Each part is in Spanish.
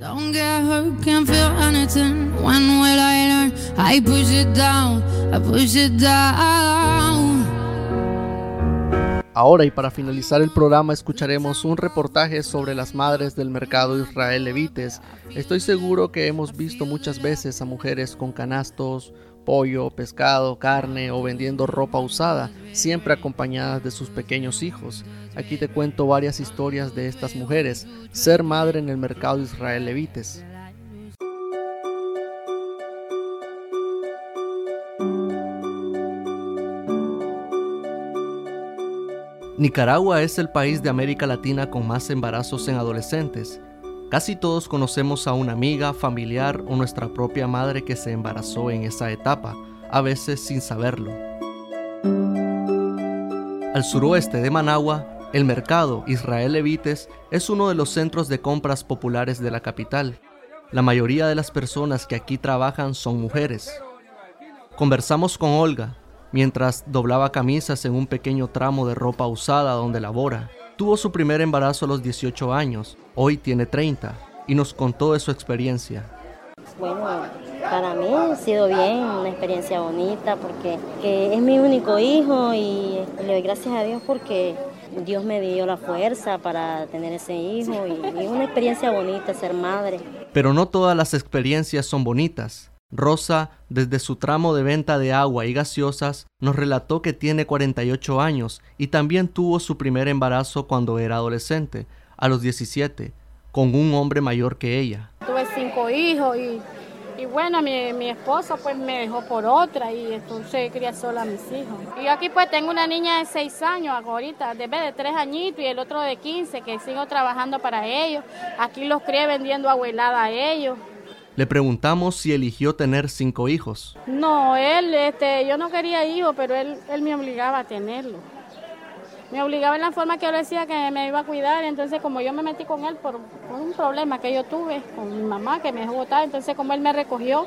Don't get hurt, can't feel anything. When will I learn? I push it down, I push it down. Ahora y para finalizar el programa escucharemos un reportaje sobre las madres del mercado Israel Levites. Estoy seguro que hemos visto muchas veces a mujeres con canastos, pollo, pescado, carne o vendiendo ropa usada, siempre acompañadas de sus pequeños hijos. Aquí te cuento varias historias de estas mujeres, ser madre en el mercado Israel Levites. Nicaragua es el país de América Latina con más embarazos en adolescentes. Casi todos conocemos a una amiga, familiar o nuestra propia madre que se embarazó en esa etapa, a veces sin saberlo. Al suroeste de Managua, el mercado Israel Levites es uno de los centros de compras populares de la capital. La mayoría de las personas que aquí trabajan son mujeres. Conversamos con Olga mientras doblaba camisas en un pequeño tramo de ropa usada donde labora. Tuvo su primer embarazo a los 18 años, hoy tiene 30, y nos contó de su experiencia. Bueno, para mí ha sido bien, una experiencia bonita, porque es mi único hijo y le doy gracias a Dios porque Dios me dio la fuerza para tener ese hijo y, y una experiencia bonita ser madre. Pero no todas las experiencias son bonitas. Rosa, desde su tramo de venta de agua y gaseosas, nos relató que tiene 48 años y también tuvo su primer embarazo cuando era adolescente, a los 17, con un hombre mayor que ella. Tuve cinco hijos y, y bueno, mi, mi, esposo pues me dejó por otra y entonces cría sola a mis hijos. Y yo aquí pues tengo una niña de 6 años ahorita, de 3 añitos y el otro de 15 que sigo trabajando para ellos. Aquí los crié vendiendo abuelada a ellos. Le preguntamos si eligió tener cinco hijos. No, él, este, yo no quería hijos, pero él, él me obligaba a tenerlo. Me obligaba en la forma que yo decía que me iba a cuidar, entonces como yo me metí con él por, por un problema que yo tuve con mi mamá que me dejó botar, entonces como él me recogió,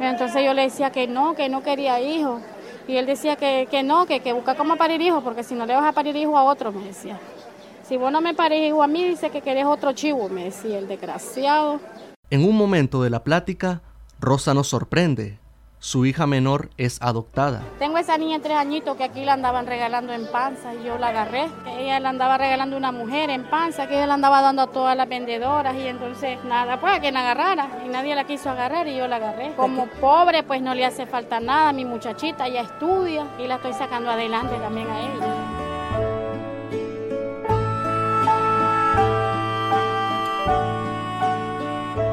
entonces yo le decía que no, que no quería hijos. Y él decía que, que no, que, que busca cómo parir hijos, porque si no le vas a parir hijos a otro, me decía. Si vos no me parís hijo a mí, dice que querés otro chivo, me decía el desgraciado. En un momento de la plática, Rosa nos sorprende. Su hija menor es adoptada. Tengo esa niña de tres añitos que aquí la andaban regalando en panza y yo la agarré. Ella la andaba regalando una mujer en panza que ella la andaba dando a todas las vendedoras y entonces nada, pues a quien la agarrara y nadie la quiso agarrar y yo la agarré. Como pobre pues no le hace falta nada, mi muchachita ya estudia y la estoy sacando adelante también a ella.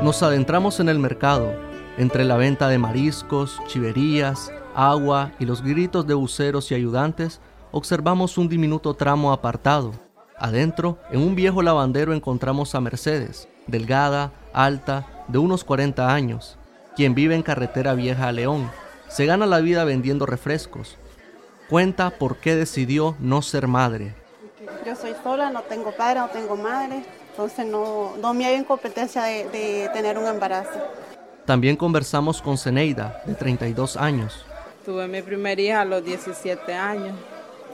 Nos adentramos en el mercado, entre la venta de mariscos, chiverías, agua y los gritos de buceros y ayudantes, observamos un diminuto tramo apartado. Adentro, en un viejo lavandero encontramos a Mercedes, delgada, alta, de unos 40 años, quien vive en carretera vieja a León. Se gana la vida vendiendo refrescos. Cuenta por qué decidió no ser madre. Yo soy sola, no tengo padre, no tengo madre. Entonces no, no me hay incompetencia de, de tener un embarazo. También conversamos con Zeneida, de 32 años. Tuve mi primera hija a los 17 años.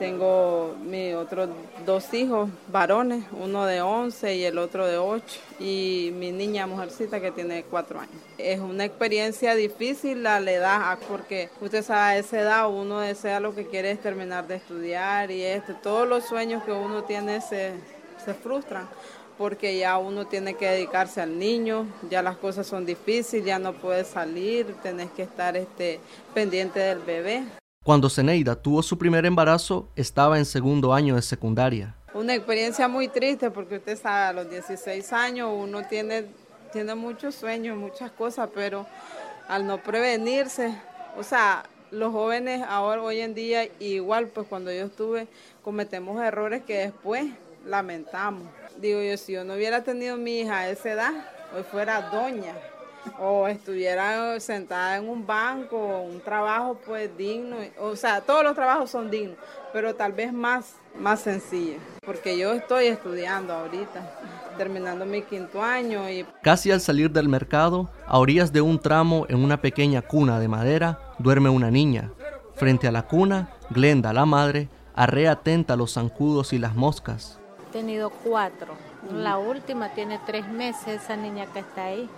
Tengo mis otros dos hijos varones, uno de 11 y el otro de 8, y mi niña mujercita que tiene 4 años. Es una experiencia difícil a la edad, porque usted sabe, a esa edad uno desea lo que quiere es terminar de estudiar y esto, todos los sueños que uno tiene se, se frustran porque ya uno tiene que dedicarse al niño, ya las cosas son difíciles, ya no puedes salir, tenés que estar este, pendiente del bebé. Cuando Zeneida tuvo su primer embarazo, estaba en segundo año de secundaria. Una experiencia muy triste porque usted sabe, a los 16 años uno tiene, tiene muchos sueños, muchas cosas, pero al no prevenirse, o sea, los jóvenes ahora, hoy en día, igual pues cuando yo estuve, cometemos errores que después lamentamos. Digo yo, si yo no hubiera tenido mi hija a esa edad, hoy fuera doña o estuviera sentada en un banco, un trabajo pues digno, o sea, todos los trabajos son dignos, pero tal vez más, más sencillo, porque yo estoy estudiando ahorita, terminando mi quinto año y... Casi al salir del mercado, a orillas de un tramo en una pequeña cuna de madera, duerme una niña. Frente a la cuna, Glenda, la madre, arrea atenta los zancudos y las moscas tenido cuatro La última tiene tres meses, esa niña que está ahí.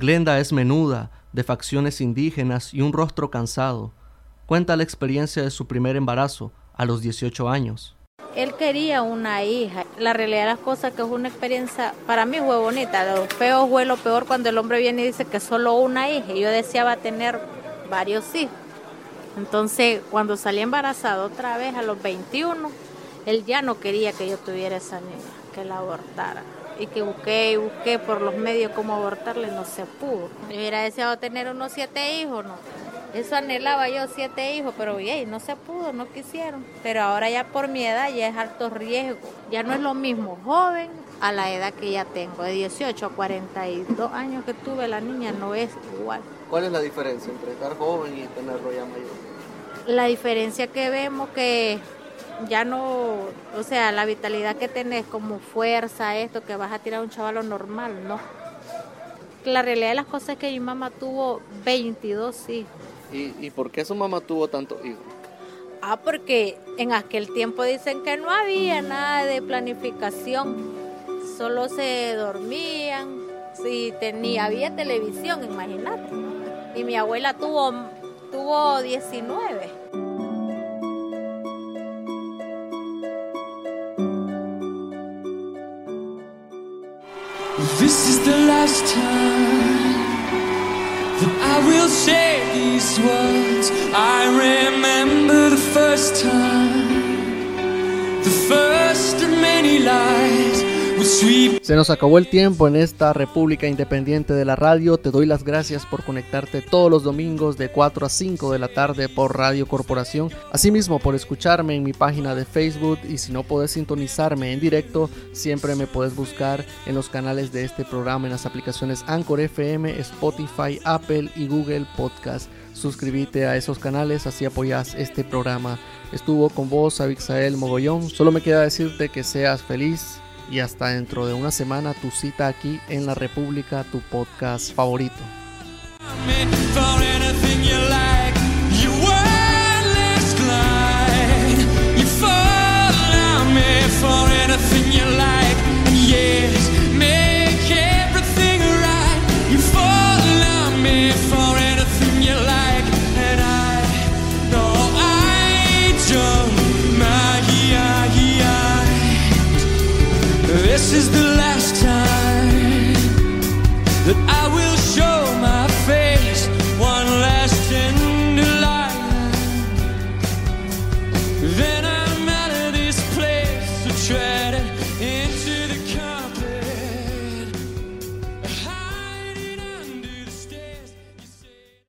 Glenda es menuda, de facciones indígenas y un rostro cansado. Cuenta la experiencia de su primer embarazo a los 18 años. Él quería una hija. La realidad de las cosas que es una experiencia, para mí fue bonita. Lo feo fue lo peor cuando el hombre viene y dice que solo una hija. Yo deseaba tener varios hijos. Entonces, cuando salí embarazada otra vez a los 21, él ya no quería que yo tuviera esa niña, que la abortara. Y que busqué y busqué por los medios cómo abortarle, no se pudo. Yo hubiera deseado tener unos siete hijos, ¿no? Eso anhelaba yo, siete hijos, pero bien, no se pudo, no quisieron. Pero ahora ya por mi edad ya es alto riesgo. Ya no es lo mismo joven a la edad que ya tengo. De 18 a 42 años que tuve la niña no es igual. ¿Cuál es la diferencia entre estar joven y tenerlo ya mayor? La diferencia que vemos que ya no, o sea, la vitalidad que tenés como fuerza, esto, que vas a tirar un chavalo normal, no. La realidad de las cosas es que mi mamá tuvo 22 hijos. ¿Y, ¿Y por qué su mamá tuvo tantos hijos? Ah, porque en aquel tiempo dicen que no había nada de planificación, solo se dormían, si tenía, había televisión, imagínate. Y mi abuela tuvo, tuvo 19. This is the last time that I will say these words. I remember the first time, the first of many lies. Se nos acabó el tiempo en esta República Independiente de la Radio. Te doy las gracias por conectarte todos los domingos de 4 a 5 de la tarde por Radio Corporación. Asimismo, por escucharme en mi página de Facebook y si no puedes sintonizarme en directo, siempre me puedes buscar en los canales de este programa en las aplicaciones Anchor FM, Spotify, Apple y Google Podcast. Suscríbete a esos canales, así apoyas este programa. Estuvo con vos, Abixael Mogollón. Solo me queda decirte que seas feliz y hasta dentro de una semana tu cita aquí en la República, tu podcast favorito. is the